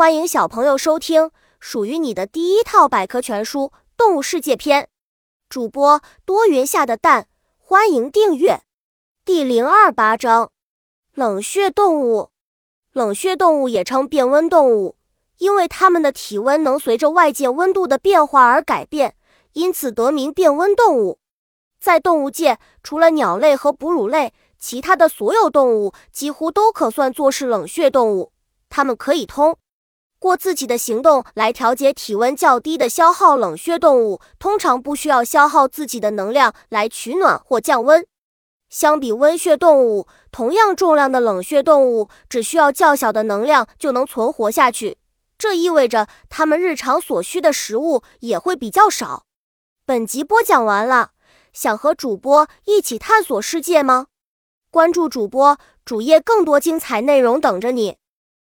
欢迎小朋友收听属于你的第一套百科全书《动物世界篇》。主播多云下的蛋，欢迎订阅。第零二八章：冷血动物。冷血动物也称变温动物，因为它们的体温能随着外界温度的变化而改变，因此得名变温动物。在动物界，除了鸟类和哺乳类，其他的所有动物几乎都可算作是冷血动物。它们可以通过自己的行动来调节体温较低的消耗。冷血动物通常不需要消耗自己的能量来取暖或降温。相比温血动物，同样重量的冷血动物只需要较小的能量就能存活下去。这意味着它们日常所需的食物也会比较少。本集播讲完了，想和主播一起探索世界吗？关注主播主页，更多精彩内容等着你。